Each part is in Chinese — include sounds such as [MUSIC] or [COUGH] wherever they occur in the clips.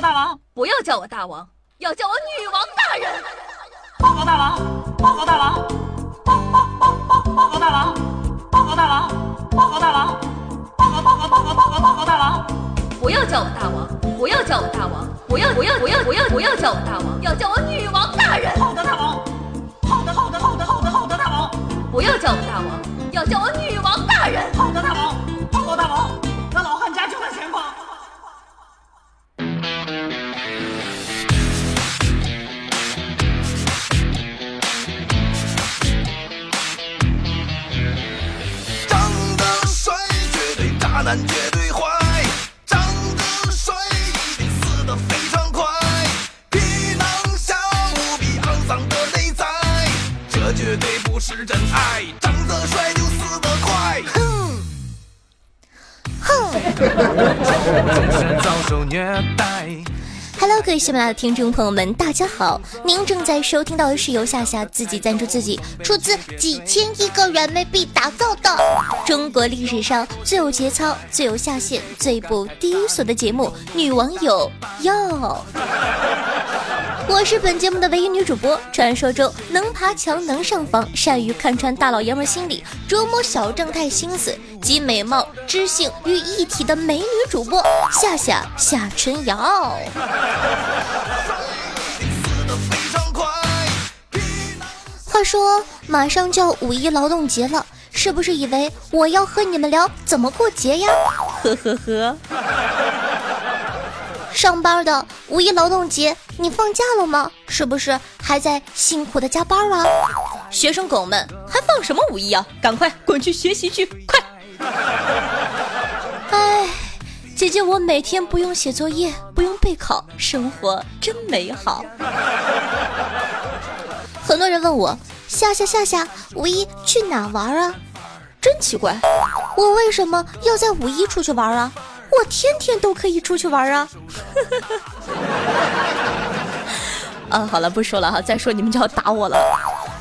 宝大王，不要叫我大王，要叫我女王大人。报告大王，报告大王，报报报报报告大王，报告大王，报告大王，报告报告报告报告报告大王。不要叫我大王，不要叫我大王，不要不要不要不要不要叫我大王，要叫我女王大人。好的，大王。好的，好的，好的，好的，好的，大王。不要叫我大王，要叫我女王大人。男绝对坏，长得帅一定死得非常快，皮囊下无比肮脏的内在，这绝对不是真爱，长得帅就死得快，哼。就是遭受虐待。Hello，各位喜马拉雅的听众朋友们，大家好！您正在收听到的是由夏夏自己赞助自己，出资几千亿个人民币打造的中国历史上最有节操、最有下限、最不低俗的节目《女网友要》。我是本节目的唯一女主播，传说中能爬墙、能上房，善于看穿大老爷们心理、琢磨小正太心思，集美貌、知性于一体的美女主播夏夏夏春瑶。话说，马上就要五一劳动节了，是不是以为我要和你们聊怎么过节呀？呵呵呵。上班的五一劳动节，你放假了吗？是不是还在辛苦的加班啊？学生狗们还放什么五一啊？赶快滚去学习去，快！哎，姐姐，我每天不用写作业，不用备考，生活真美好。很多人问我夏夏夏夏，五一去哪玩啊？真奇怪，我为什么要在五一出去玩啊？我天天都可以出去玩啊！[LAUGHS] 啊，好了，不说了哈，再说你们就要打我了。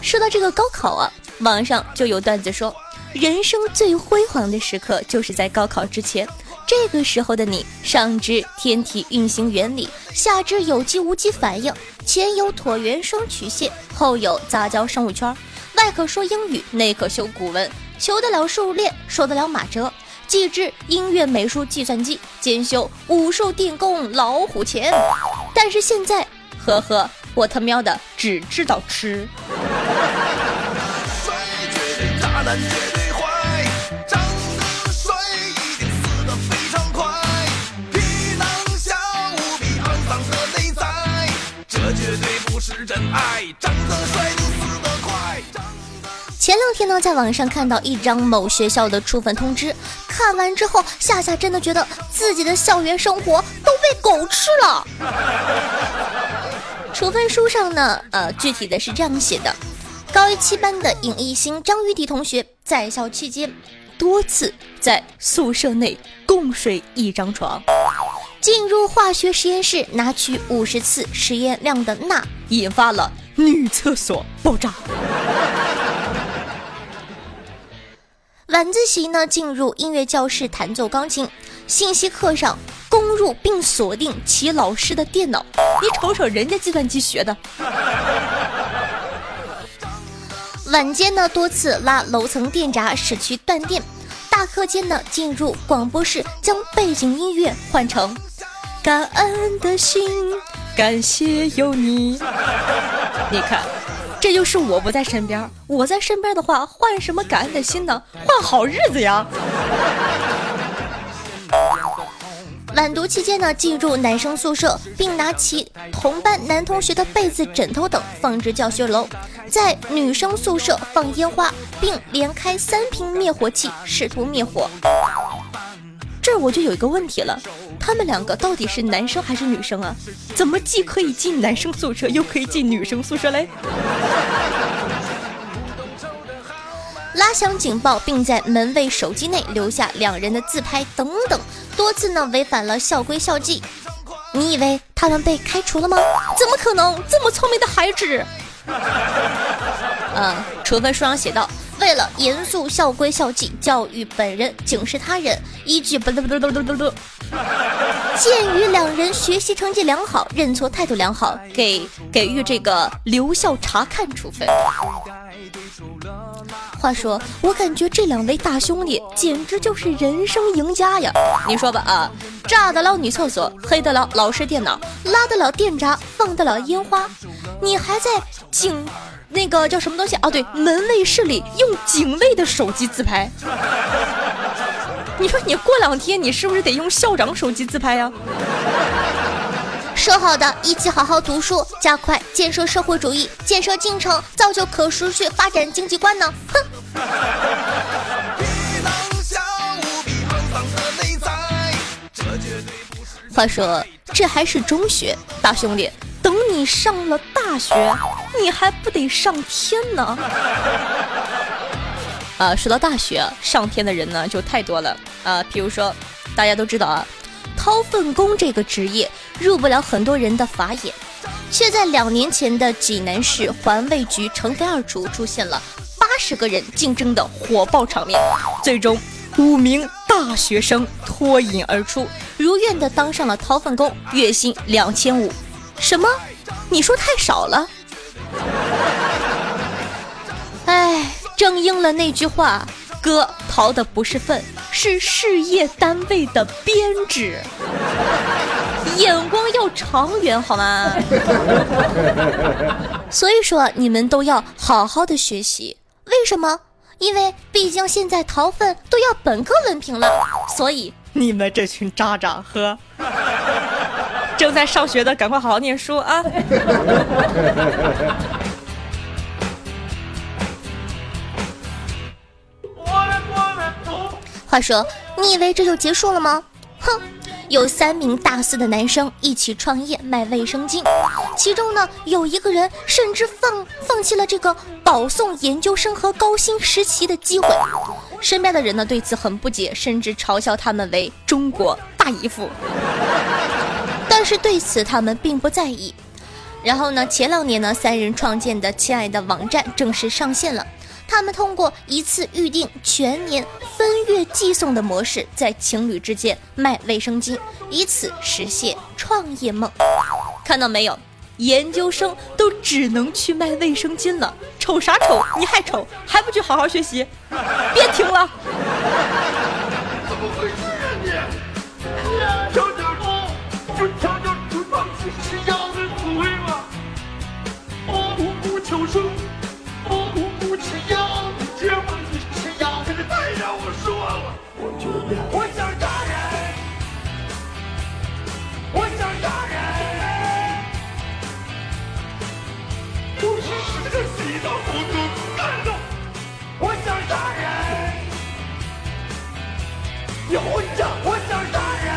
说到这个高考啊，网上就有段子说，人生最辉煌的时刻就是在高考之前。这个时候的你，上知天体运行原理，下知有机无机反应，前有椭圆双曲线，后有杂交生物圈，外可说英语，内可修古文，求得了数列，说得了马哲，既知音乐、美术、计算机，兼修武术、电工、老虎钳。但是现在，呵呵，我他喵的只知道吃。帅绝对渣男绝对坏，长得帅一定死得非常快，皮囊下无比肮脏的内在，这绝对不是真爱，长得帅。前两天呢，在网上看到一张某学校的处分通知，看完之后，夏夏真的觉得自己的校园生活都被狗吃了。[LAUGHS] 处分书上呢，呃，具体的是这样写的：高一七班的尹艺兴、张玉迪同学在校期间多次在宿舍内共睡一张床，进入化学实验室拿取五十次实验量的钠，引发了女厕所爆炸。晚自习呢，进入音乐教室弹奏钢琴。信息课上攻入并锁定其老师的电脑，你瞅瞅人家计算机学的。晚间呢，多次拉楼层电闸使其断电。大课间呢，进入广播室将背景音乐换成《感恩的心》，感谢有你。你看。这就是我不在身边，我在身边的话，换什么感恩的心呢？换好日子呀！晚读期间呢，进入男生宿舍，并拿起同班男同学的被子、枕头等放置教学楼，在女生宿舍放烟花，并连开三瓶灭火器，试图灭火。这儿我就有一个问题了，他们两个到底是男生还是女生啊？怎么既可以进男生宿舍，又可以进女生宿舍嘞？拉响警报，并在门卫手机内留下两人的自拍等等，多次呢违反了校规校纪。你以为他们被开除了吗？怎么可能？这么聪明的孩子。嗯，[LAUGHS] 处分书上写道。为了严肃校规校纪，教育本人，警示他人，依据不不不不不不不，鉴于两人学习成绩良好，认错态度良好，给给予这个留校察看处分。话说，我感觉这两位大兄弟简直就是人生赢家呀！你说吧啊，炸得了女厕所，黑得了老师电脑，拉得了电闸，放得了烟花，你还在警那个叫什么东西啊？对，门卫室里用警卫的手机自拍。[LAUGHS] 你说你过两天你是不是得用校长手机自拍呀？说好的一起好好读书，加快建设社会主义建设进程，造就可持续发展经济观呢？哼！话说这还是中学，大兄弟，等你上了大学，你还不得上天呢？[LAUGHS] 啊，说到大学，上天的人呢就太多了啊。比如说，大家都知道啊，掏粪工这个职业入不了很多人的法眼，却在两年前的济南市环卫局成飞二处出现了八十个人竞争的火爆场面，最终五名大学生脱颖而出，如愿的当上了掏粪工，月薪两千五。什么？你说太少了？哎。正应了那句话，哥淘的不是粪，是事业单位的编制。眼光要长远，好吗？[LAUGHS] 所以说，你们都要好好的学习。为什么？因为毕竟现在逃粪都要本科文凭了，所以你们这群渣渣和正在上学的，赶快好好念书啊！话说，你以为这就结束了吗？哼，有三名大四的男生一起创业卖卫生巾，其中呢有一个人甚至放放弃了这个保送研究生和高薪实习的机会。身边的人呢对此很不解，甚至嘲笑他们为中国大姨夫。是对此他们并不在意。然后呢，前两年呢，三人创建的“亲爱的”网站正式上线了。他们通过一次预定全年分月寄送的模式，在情侣之间卖卫生巾，以此实现创业梦。看到没有，研究生都只能去卖卫生巾了，丑啥丑？你还丑，还不去好好学习？别停了！[LAUGHS] 怎么回事啊你？[LAUGHS] 有，我想杀人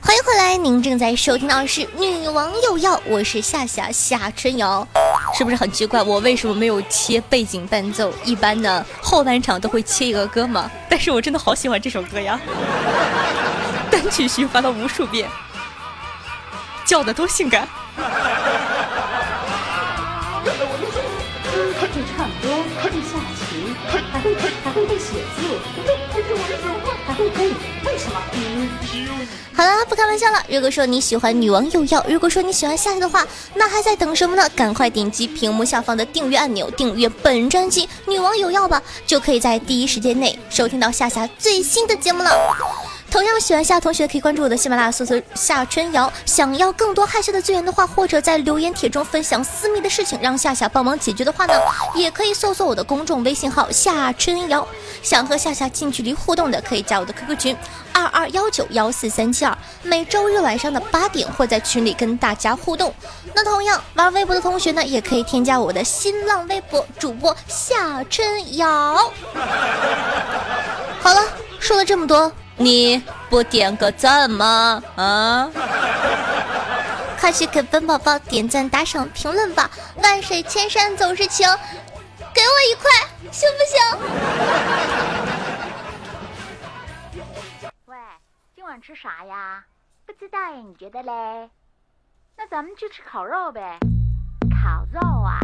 欢迎回来，您正在收听到的是《女王有药》，我是夏夏夏春瑶，是不是很奇怪？我为什么没有切背景伴奏？一般呢后半场都会切一个歌嘛，但是我真的好喜欢这首歌呀，单曲循环了无数遍，叫的多性感。他会唱歌，他会下棋，还会还会会写字，好了，不开玩笑了。如果说你喜欢女王有药，如果说你喜欢夏夏的话，那还在等什么呢？赶快点击屏幕下方的订阅按钮，订阅本专辑《女王有药》吧，就可以在第一时间内收听到夏夏最新的节目了。同样喜欢夏同学可以关注我的喜马拉雅搜索夏春瑶。想要更多害羞的资源的话，或者在留言帖中分享私密的事情，让夏夏帮忙解决的话呢，也可以搜索我的公众微信号夏春瑶。想和夏夏近距离互动的，可以加我的 QQ 群二二幺九幺四三七二，每周日晚上的八点会在群里跟大家互动。那同样玩微博的同学呢，也可以添加我的新浪微博主播夏春瑶。好了，说了这么多。你不点个赞吗？啊！[LAUGHS] 快去给本宝宝点赞、打赏、评论吧！万水千山总是情，给我一块行不行？[LAUGHS] 喂，今晚吃啥呀？不知道呀，你觉得嘞？那咱们去吃烤肉呗。烤肉啊，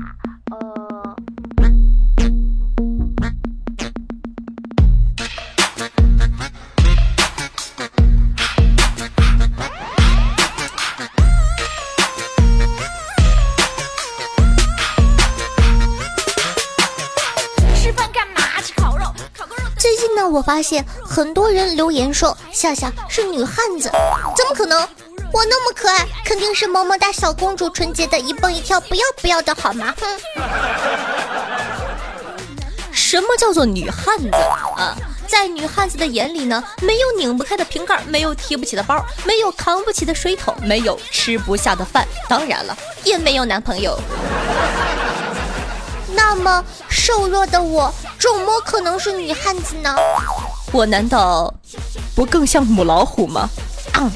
发现很多人留言说夏夏是女汉子，怎么可能？我那么可爱，肯定是萌萌哒小公主，纯洁的一蹦一跳，不要不要的好吗？哼！什么叫做女汉子啊？在女汉子的眼里呢，没有拧不开的瓶盖，没有提不起的包，没有扛不起的水桶，没有吃不下的饭，当然了，也没有男朋友。那么瘦弱的我，怎么可能是女汉子呢？我难道不更像母老虎吗？啊！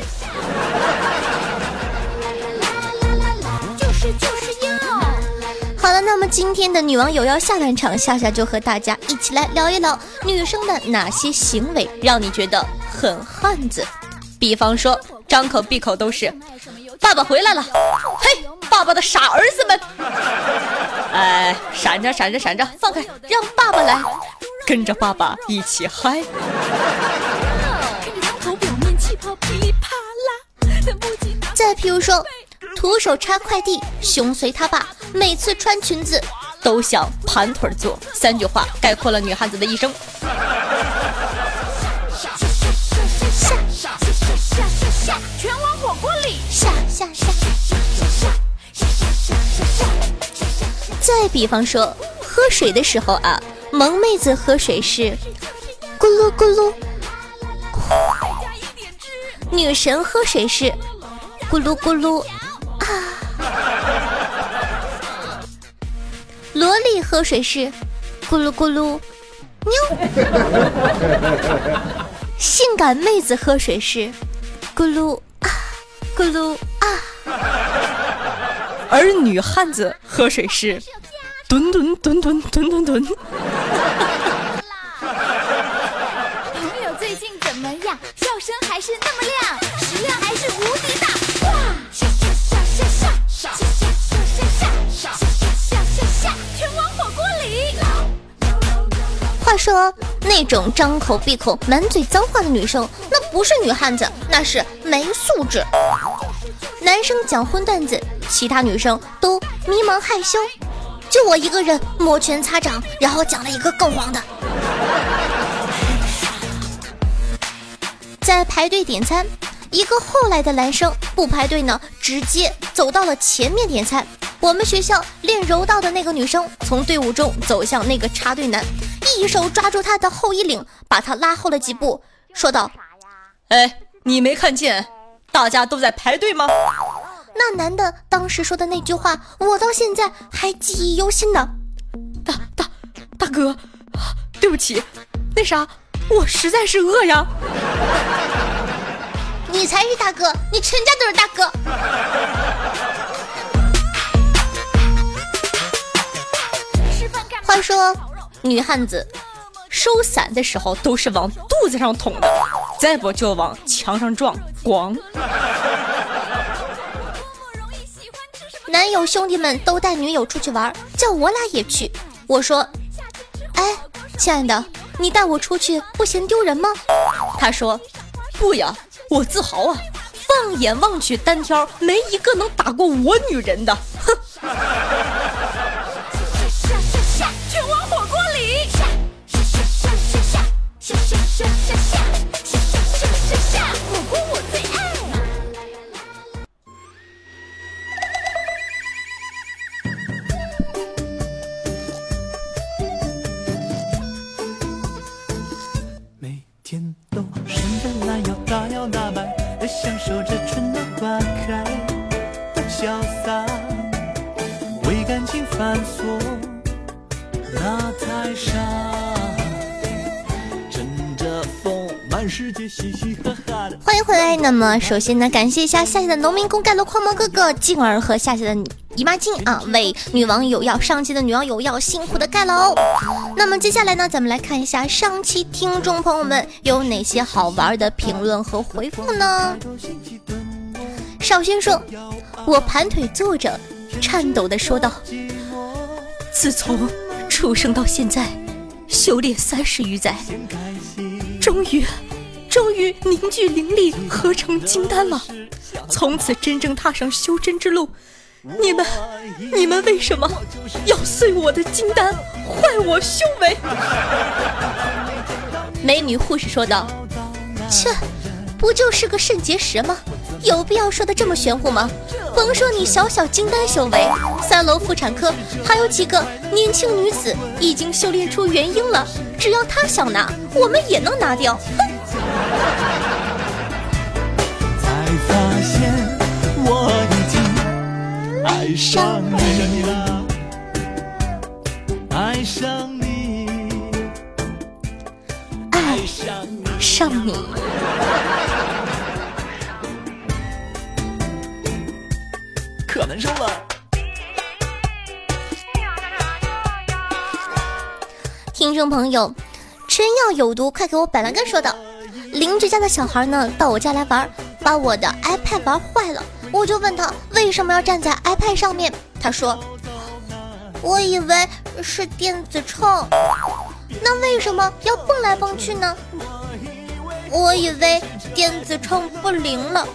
好了，那么今天的女王有要下半场，夏夏就和大家一起来聊一聊女生的哪些行为让你觉得很汉子。比方说，张口闭口都是“爸爸回来了”，嘿，爸爸的傻儿子们，哎，闪着闪着闪着，放开，让爸爸来，跟着爸爸一起嗨。再譬如说，徒手插快递，熊随他爸，每次穿裙子都想盘腿坐，三句话概括了女汉子的一生。再比方说，喝水的时候啊，萌妹子喝水是咕噜咕噜，女神喝水是咕噜咕噜啊。萝莉喝水是咕噜咕噜，妞。性感妹子喝水是咕噜啊，咕噜啊。而女汉子喝水是蹲蹲蹲蹲蹲蹲蹲。朋友最近怎么样？笑声还是那么亮，食量还是无敌大。哇！下下下下下下下下下下下下下下全往火锅里话说，那种张口闭口满嘴脏话的女生，那不是女汉子，那是没素质。男生讲荤段子，其他女生都迷茫害羞，就我一个人摩拳擦掌，然后讲了一个更黄的。在排队点餐，一个后来的男生不排队呢，直接走到了前面点餐。我们学校练柔道的那个女生从队伍中走向那个插队男。一手抓住他的后衣领，把他拉后了几步，说道：“哎，你没看见大家都在排队吗？”那男的当时说的那句话，我到现在还记忆犹新呢。大大大哥，对不起，那啥，我实在是饿呀。[LAUGHS] 你才是大哥，你全家都是大哥。话说。女汉子收伞的时候都是往肚子上捅的，再不就往墙上撞，咣！有兄弟们都带女友出去玩，叫我俩也去。我说：“哎，亲爱的，你带我出去不嫌丢人吗？”他说：“不呀，我自豪啊！放眼望去，单挑没一个能打过我女人的。”打扮，享受着春暖花开的潇洒，为感情犯错，那太傻。欢迎回来。那么，首先呢，感谢一下夏夏的农民工盖楼狂魔哥哥静儿和夏夏的姨妈巾啊，为女网友要上期的女网友要辛苦的盖楼。那么接下来呢，咱们来看一下上期听众朋友们有哪些好玩的评论和回复呢？少轩说：“我盘腿坐着，颤抖的说道，自从出生到现在，修炼三十余载，终于。”终于凝聚灵力，合成金丹了，从此真正踏上修真之路。你们，你们为什么要碎我的金丹，坏我修为？美女护士说道：“切，不就是个肾结石吗？有必要说的这么玄乎吗？甭说你小小金丹修为，三楼妇产科还有几个年轻女子已经修炼出元婴了，只要她想拿，我们也能拿掉。”。现我已经爱上你了，爱上你，爱上你。上你。可难受了。听众朋友，吃药有毒，快给我板蓝根说道。邻居家的小孩呢，到我家来玩，把我的 iPad 玩坏了。我就问他为什么要站在 iPad 上面，他说：“我以为是电子秤，那为什么要蹦来蹦去呢？我以为电子秤不灵了。”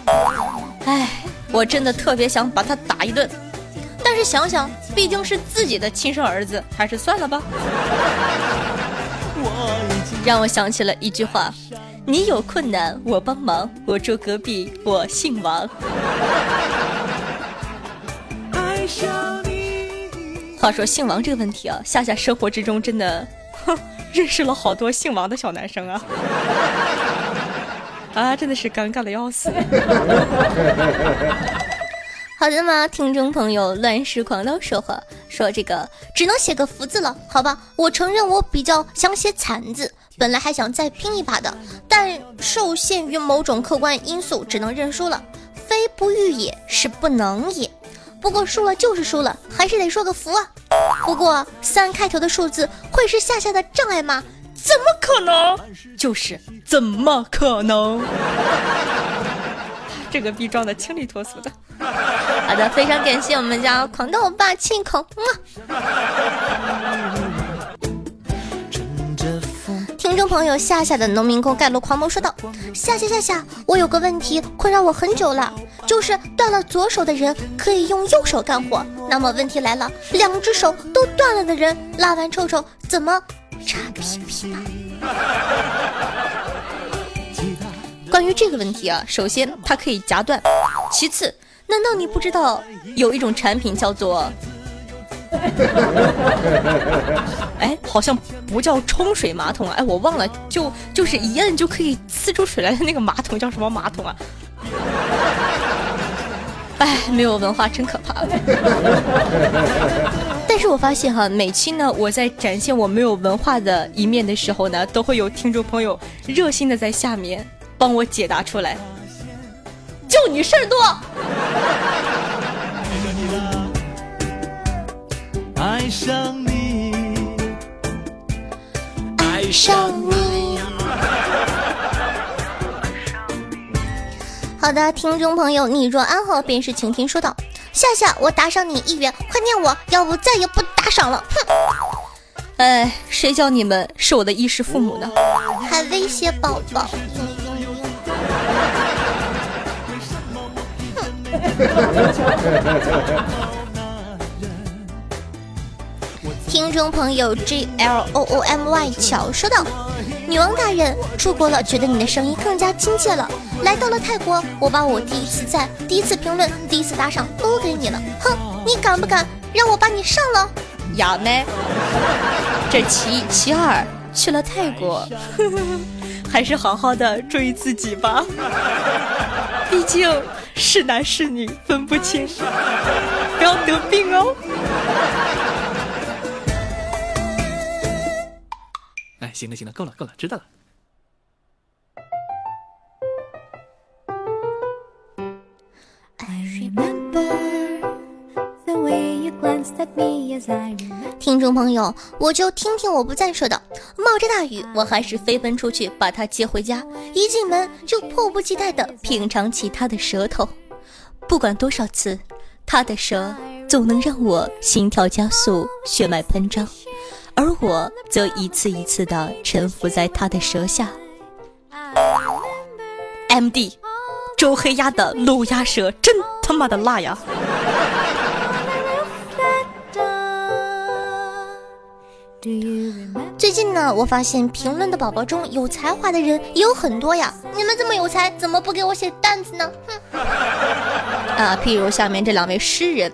哎，我真的特别想把他打一顿，但是想想毕竟是自己的亲生儿子，还是算了吧。[LAUGHS] 让我想起了一句话。你有困难，我帮忙。我住隔壁，我姓王。话说姓王这个问题啊，夏夏生活之中真的，哼，认识了好多姓王的小男生啊，[LAUGHS] 啊，真的是尴尬的要死。[LAUGHS] 好的吗，听众朋友，乱世狂刀说话说这个只能写个福字了，好吧？我承认我比较想写惨字。本来还想再拼一把的，但受限于某种客观因素，只能认输了。非不欲也，是不能也。不过输了就是输了，还是得说个服啊。不过三开头的数字会是夏夏的障碍吗？怎么可能？就是怎么可能？[LAUGHS] 这个逼装的清丽脱俗的。好的，非常感谢我们家狂刀霸气一口。听众朋友夏夏的农民工盖楼狂魔说道：“夏夏夏夏，我有个问题困扰我很久了，就是断了左手的人可以用右手干活。那么问题来了，两只手都断了的人拉完臭臭怎么擦屁屁呢？”关于这个问题啊，首先它可以夹断，其次，难道你不知道有一种产品叫做？[LAUGHS] 哎，好像不叫冲水马桶啊！哎，我忘了，就就是一摁就可以呲出水来的那个马桶叫什么马桶啊？[LAUGHS] 哎，没有文化真可怕。[LAUGHS] 但是我发现哈，每期呢，我在展现我没有文化的一面的时候呢，都会有听众朋友热心的在下面帮我解答出来。就你事儿多。爱上你，爱上你。好的，听众朋友，你若安好，便是晴天说道。夏夏，我打赏你一元，快念我，要不再也不打赏了。哼！哎，谁叫你们是我的衣食父母呢？还威胁宝宝。[LAUGHS] 听众朋友 G L O O M Y 巧说道：“女王大人出国了，觉得你的声音更加亲切了。来到了泰国，我把我第一次赞、第一次评论、第一次打赏都给你了。哼，你敢不敢让我把你上了？要呢。这其一其二，去了泰国，[LAUGHS] 还是好好的注意自己吧。毕竟是男是女分不清，不要得病哦。”行了行了，够了够了，知道了。听众朋友，我就听听我不再说的。冒着大雨，我还是飞奔出去把他接回家。一进门就迫不及待的品尝起他的舌头，不管多少次，他的舌总能让我心跳加速，血脉喷张。而我则一次一次的臣服在他的舌下。M D，周黑鸭的卤鸭舌真他妈的辣呀！最近呢，我发现评论的宝宝中有才华的人也有很多呀。你们这么有才，怎么不给我写段子呢？哼！[LAUGHS] 啊，譬如下面这两位诗人，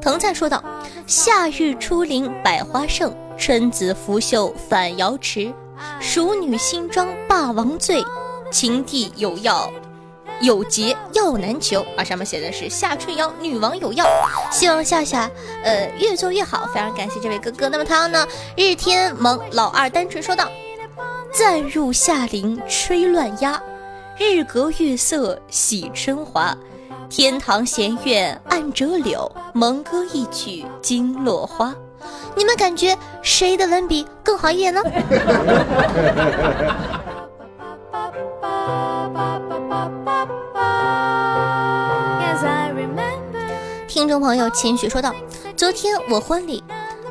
藤菜说道：“夏日初临百花盛，春子拂袖返瑶池。熟女新妆霸王醉，情帝有药。”有节药难求啊！上面写的是夏春瑶女王有药，希望夏夏呃越做越好，非常感谢这位哥哥。那么他呢？日天萌老二单纯说道：暂入夏林吹乱鸦，日隔月色喜春华。天堂闲院暗折柳，蒙歌一曲惊落花。你们感觉谁的文笔更好一点呢？听众朋友秦雪说道：“昨天我婚礼，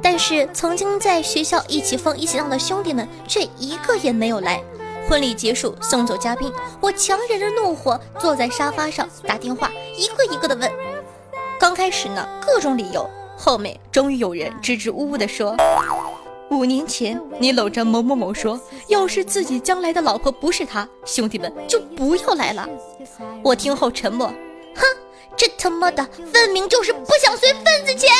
但是曾经在学校一起疯一起闹的兄弟们却一个也没有来。婚礼结束，送走嘉宾，我强忍着怒火坐在沙发上打电话，一个一个的问。刚开始呢，各种理由，后面终于有人支支吾吾地说。”五年前，你搂着某某某说，要是自己将来的老婆不是他，兄弟们就不要来了。我听后沉默，哼，这他妈的分明就是不想随份子钱。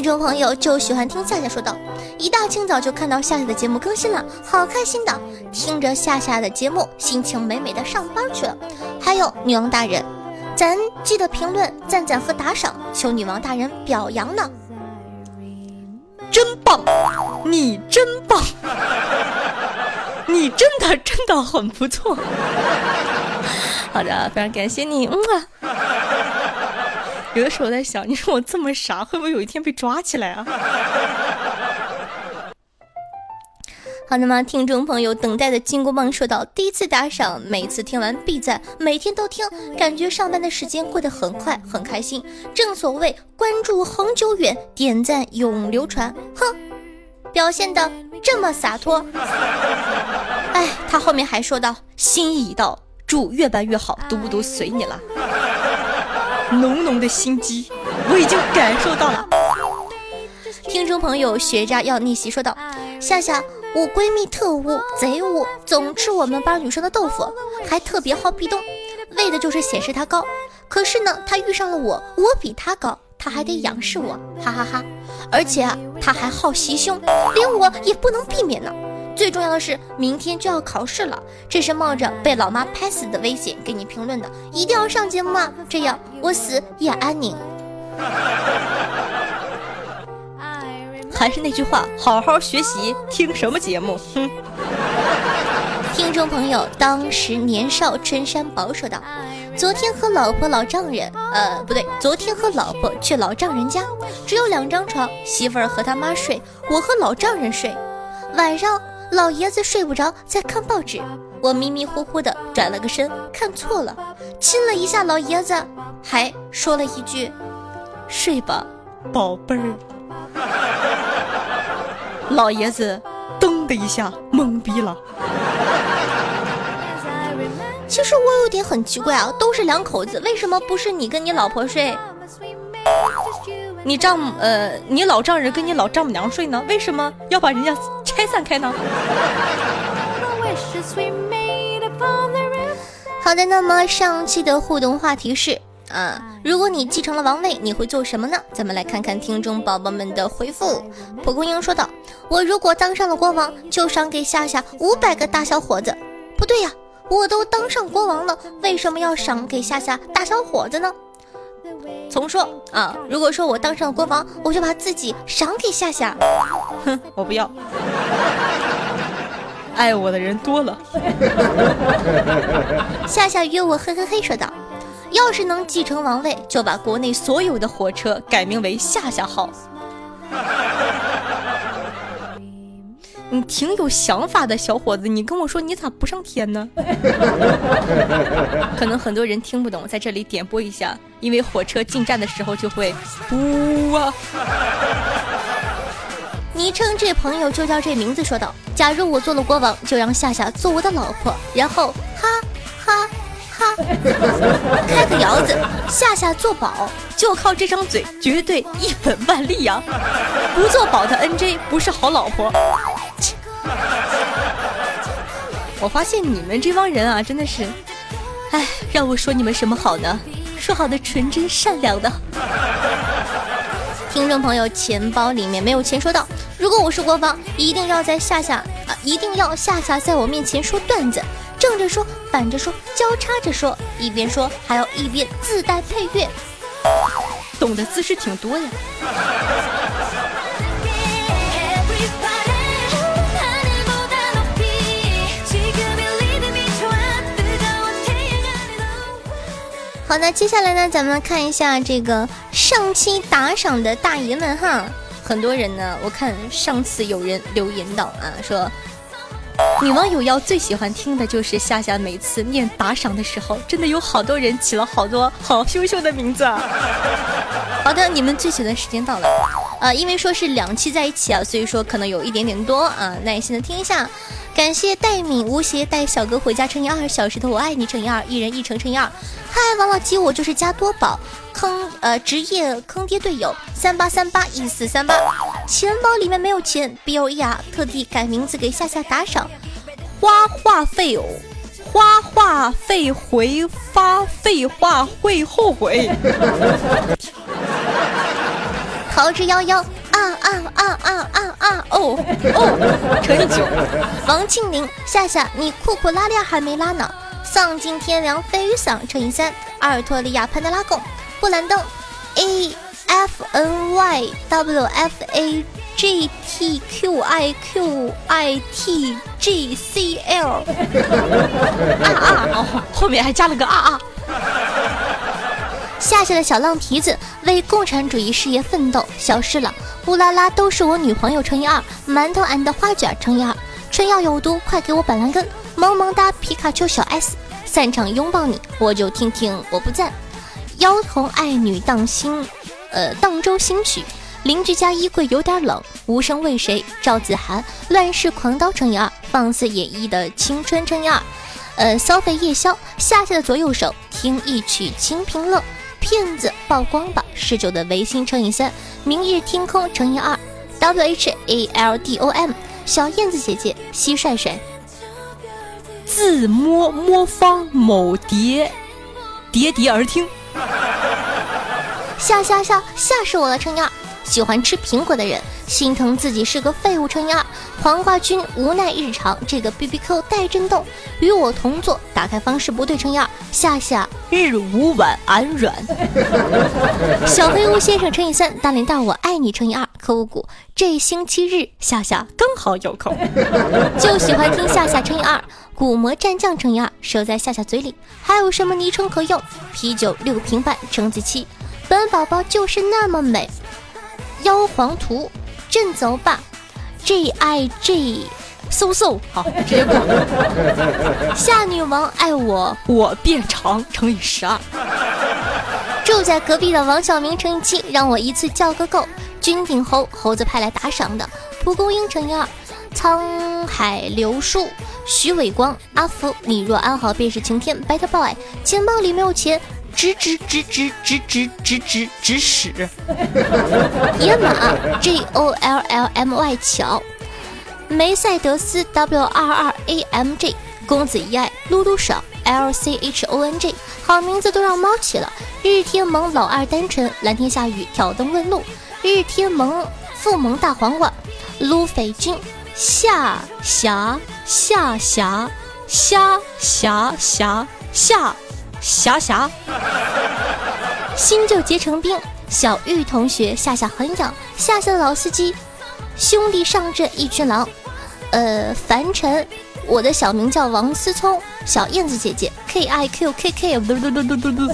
听众朋友就喜欢听夏夏说道，一大清早就看到夏夏的节目更新了，好开心的，听着夏夏的节目，心情美美的上班去了。还有女王大人。咱记得评论、赞赞和打赏，求女王大人表扬呢！真棒，你真棒，你真的真的很不错。好的，非常感谢你，嗯啊。有的时候我在想，你说我这么傻，[LAUGHS] 会不会有一天被抓起来啊？[LAUGHS] 好的吗？听众朋友，等待的金箍棒说道：“第一次打赏，每次听完必赞，每天都听，感觉上班的时间过得很快，很开心。正所谓关注恒久远，点赞永流传。哼，表现的这么洒脱。[LAUGHS] 哎，他后面还说道：心意已到，祝越办越好，读不读随你了。浓浓的心机，我已经感受到了。听众朋友，学渣要逆袭说道：夏夏。”我闺蜜特污贼污，总吃我们班女生的豆腐，还特别好壁咚，为的就是显示她高。可是呢，她遇上了我，我比她高，她还得仰视我，哈哈哈。而且啊，她还好袭胸，连我也不能避免呢。最重要的是，明天就要考试了，这是冒着被老妈拍死的危险给你评论的，一定要上节目啊，这样我死也安宁。还是那句话，好好学习，听什么节目？哼！听众朋友，当时年少春山薄说道：“昨天和老婆老丈人，呃，不对，昨天和老婆去老丈人家，只有两张床，媳妇儿和他妈睡，我和老丈人睡。晚上老爷子睡不着，在看报纸，我迷迷糊糊的转了个身，看错了，亲了一下老爷子，还说了一句：睡吧，宝贝儿。” [LAUGHS] 老爷子噔的一下懵逼了。其实我有点很奇怪啊，都是两口子，为什么不是你跟你老婆睡？你丈母呃，你老丈人跟你老丈母娘睡呢？为什么要把人家拆散开呢？[LAUGHS] 好的，那么上期的互动话题是。啊，如果你继承了王位，你会做什么呢？咱们来看看听众宝宝们的回复。蒲公英说道：“我如果当上了国王，就赏给夏夏五百个大小伙子。”不对呀，我都当上国王了，为什么要赏给夏夏大小伙子呢？重说啊，如果说我当上了国王，我就把自己赏给夏夏。[LAUGHS] 哼，我不要，[LAUGHS] 爱我的人多了。[LAUGHS] 夏夏约我嘿嘿嘿说道。要是能继承王位，就把国内所有的火车改名为夏夏号。你挺有想法的小伙子，你跟我说你咋不上天呢？[LAUGHS] 可能很多人听不懂，在这里点播一下，因为火车进站的时候就会呜啊。[LAUGHS] 昵称这朋友就叫这名字，说道：假如我做了国王，就让夏夏做我的老婆，然后哈哈。哈。[LAUGHS] 开个窑子，夏夏做宝，就靠这张嘴，绝对一本万利呀！不做宝的 NJ 不是好老婆。我发现你们这帮人啊，真的是，哎，让我说你们什么好呢？说好的纯真善良的。听众朋友，钱包里面没有钱说道：“如果我是国防，一定要在夏夏啊，一定要夏夏在我面前说段子，正着说，反着说，交叉着说，一边说还要一边自带配乐，懂的姿势挺多呀。”好的，接下来呢，咱们看一下这个上期打赏的大爷们哈，很多人呢，我看上次有人留言到啊，说女网友要最喜欢听的就是夏夏每次念打赏的时候，真的有好多人起了好多好羞羞的名字。[LAUGHS] 好的，你们最喜欢的时间到了，啊，因为说是两期在一起啊，所以说可能有一点点多啊，耐心的听一下。感谢戴敏无邪带小哥回家乘以二，小石头我爱你乘以二，一人一乘乘以二。嗨，王老吉，我就是加多宝坑呃职业坑爹队友三八三八一四三八，钱包里面没有钱，B O E 啊，特地改名字给夏夏打赏，花话费哦，花话费回发废话会后悔。[LAUGHS] 桃之夭夭。啊啊啊啊啊啊！哦哦，乘以九。王庆林，夏夏，你裤裤拉链还没拉呢。丧尽天良，飞鱼嗓乘以三。阿尔托利亚潘德拉贡，布兰登，A F N Y W F A G T Q I Q I T G C L。[LAUGHS] 啊啊！后面还加了个啊啊。夏夏的小浪蹄子为共产主义事业奋斗，消失了。乌拉拉都是我女朋友乘以二，馒头俺的花卷乘以二。春药有毒，快给我板蓝根。萌萌哒皮卡丘小 S，散场拥抱你，我就听听我不赞。妖童爱女荡心，呃荡舟新曲。邻居家衣柜有点冷，无声为谁？赵子涵乱世狂刀乘以二，放肆演绎的青春乘以二。呃消费夜宵，夏夏的左右手，听一曲清平乐。骗子曝光吧！十九的维新乘以三，明日天空乘以二，W H A L D O M，小燕子姐姐，蟋蟀帅，自摸摸方某蝶，叠叠而听，吓吓吓吓死我了！乘以二。喜欢吃苹果的人心疼自己是个废物乘以二，黄瓜君无奈日常这个 B B Q 带震动，与我同坐打开方式不对乘以二，夏夏日无晚安软，小黑屋先生乘以三，大脸大我爱你乘以二，科五谷这星期日夏夏刚好有空，就喜欢听夏夏乘以二，古魔战将乘以二，收在夏夏嘴里，还有什么昵称可用？啤酒六瓶半乘以七，本宝宝就是那么美。妖皇图，朕走吧。G I G，嗖嗖，好，直接过。夏女王爱我，我变长乘以十二。住在隔壁的王小明乘以七，让我一次叫个够。君顶猴，猴子派来打赏的。蒲公英乘以二。沧海流树，徐伟光，阿福，你若安好便是晴天。Better boy，钱包里没有钱。直直直直直直直直直屎！野马 J O L L M Y 巧，梅赛德斯 W R R A M J 公子一爱噜噜少 L C H O N J 好名字都让猫起了。日天萌老二单纯，蓝天下雨挑灯问路。日天萌富萌大黄瓜，撸匪君下霞下霞虾霞霞下。霞霞，心就结成冰。小玉同学，夏夏很痒。夏夏的老司机，兄弟上阵一群狼。呃，凡尘，我的小名叫王思聪。小燕子姐姐，K I Q K K，嘟嘟嘟嘟嘟。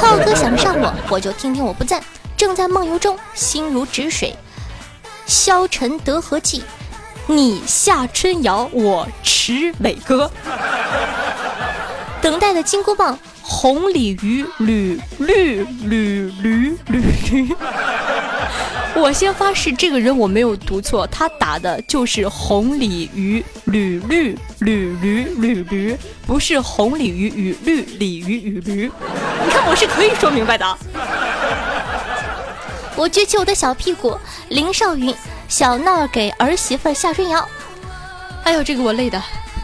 浩哥想上我，我就听听我不赞。正在梦游中，心如止水。消沉得和气，你夏春瑶，我池美哥。等待的金箍棒，红鲤鱼，绿绿绿驴驴驴，[LAUGHS] 我先发誓，这个人我没有读错，他打的就是红鲤鱼吕绿吕驴吕驴，不是红鲤鱼与绿鲤鱼与驴。你看我是可以说明白的。我撅起我的小屁股，林少云小闹给儿媳妇下春瑶。哎呦，这个我累的。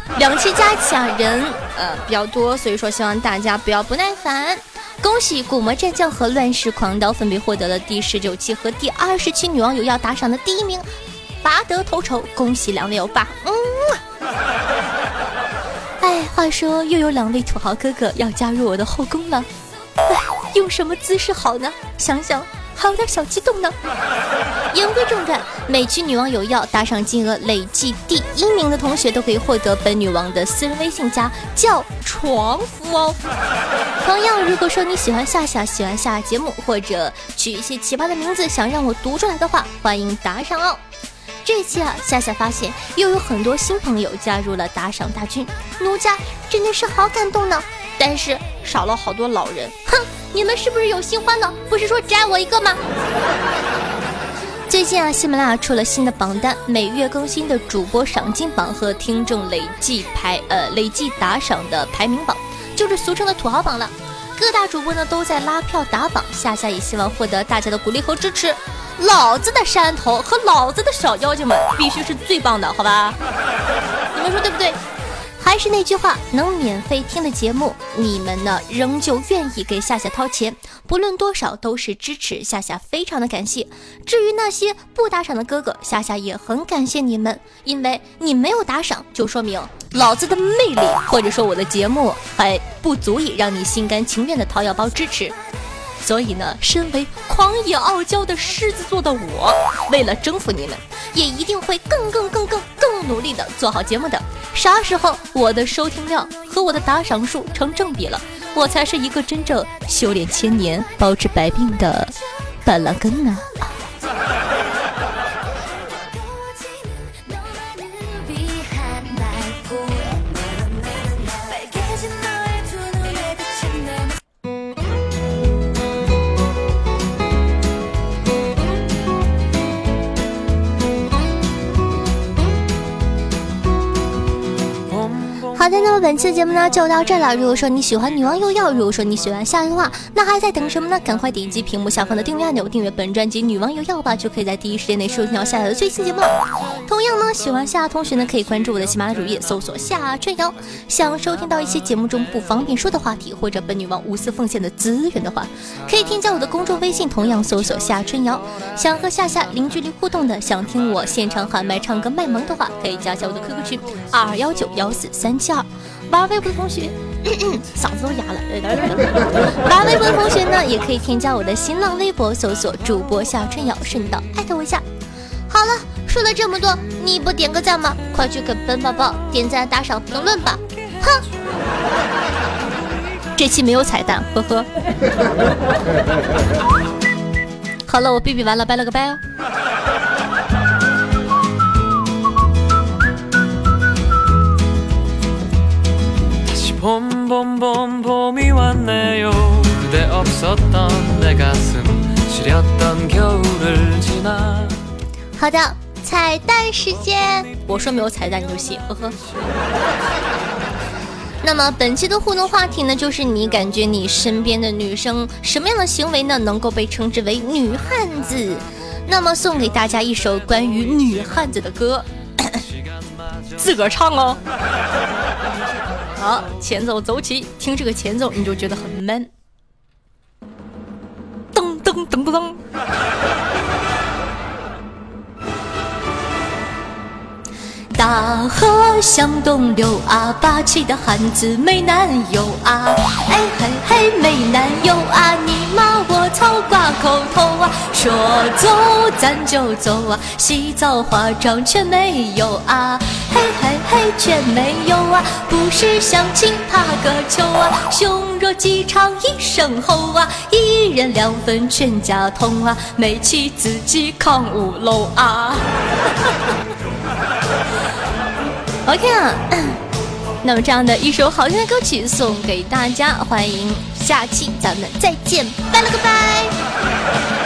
[LAUGHS] 两期加起啊人呃比较多，所以说希望大家不要不耐烦。恭喜古魔战将和乱世狂刀分别获得了第十九期和第二十期女王有要打赏的第一名，拔得头筹，恭喜两位欧巴。嗯。哎，话说又有两位土豪哥哥要加入我的后宫了，哎，[LAUGHS] 用什么姿势好呢？想想。还有点小激动呢。言归正传，每期女王有药打赏金额累计第一名的同学都可以获得本女王的私人微信加叫床夫哦。同样，如果说你喜欢夏夏，喜欢夏节目，或者取一些奇葩的名字想让我读出来的话，欢迎打赏哦。这期啊，夏夏发现又有很多新朋友加入了打赏大军，奴家真的是好感动呢。但是少了好多老人，哼！你们是不是有新欢了？不是说只爱我一个吗？最近啊，喜马拉雅出了新的榜单，每月更新的主播赏金榜和听众累计排呃累计打赏的排名榜，就是俗称的土豪榜了。各大主播呢都在拉票打榜，夏夏也希望获得大家的鼓励和支持。老子的山头和老子的小妖精们必须是最棒的，好吧？你们说对不对？还是那句话，能免费听的节目，你们呢仍旧愿意给夏夏掏钱，不论多少都是支持夏夏，非常的感谢。至于那些不打赏的哥哥，夏夏也很感谢你们，因为你没有打赏，就说明老子的魅力，[LAUGHS] 或者说我的节目还不足以让你心甘情愿的掏腰包支持。所以呢，身为狂野傲娇的狮子座的我，为了征服你们，也一定会更更更更更努力的做好节目的。啥时候我的收听量和我的打赏数成正比了，我才是一个真正修炼千年、包治百病的板蓝根呢！好的，那么本期的节目呢就到这了。如果说你喜欢女王又要，如果说你喜欢夏的话，那还在等什么呢？赶快点击屏幕下方的订阅按钮，订阅本专辑《女王又要》吧，就可以在第一时间内收听到夏夏的最新节目了。同样呢，喜欢夏同学呢，可以关注我的喜马拉雅主页，搜索夏春瑶。想收听到一些节目中不方便说的话题，或者本女王无私奉献的资源的话，可以添加我的公众微信，同样搜索夏春瑶。想和夏夏零距离互动的，想听我现场喊麦唱歌卖萌的话，可以加一下我的 QQ 群二二幺九幺四三七二。玩微博的同学，嗓子都哑了。玩微博的同学呢，也可以添加我的新浪微博，搜索主播夏春瑶，顺道艾特我一下。好了，说了这么多，你不点个赞吗？快去给本宝宝点赞、打赏、评论吧！哼，这期没有彩蛋，呵呵。[LAUGHS] [LAUGHS] 好了，我哔哔完了，拜了个拜哦。好的，彩蛋时间，我说没有彩蛋你就信，呵呵。[LAUGHS] 那么本期的互动话题呢，就是你感觉你身边的女生什么样的行为呢，能够被称之为女汉子？那么送给大家一首关于女汉子的歌，[COUGHS] 自个儿唱哦。好，前奏走起，听这个前奏你就觉得很 man。噔噔噔噔噔。大河向东流啊，霸气的汉子没男友啊！哎嘿嘿，没男友啊！你骂我操挂口头啊！说走咱就走啊！洗澡化妆却没有啊！嘿嘿嘿，却没有啊！不是相亲怕个球啊！胸若鸡肠一声吼啊！一人两分全家桶啊！没气自己扛五楼啊 [LAUGHS]！OK 啊，那么这样的一首好听的歌曲送给大家，欢迎下期咱们再见，拜了个拜。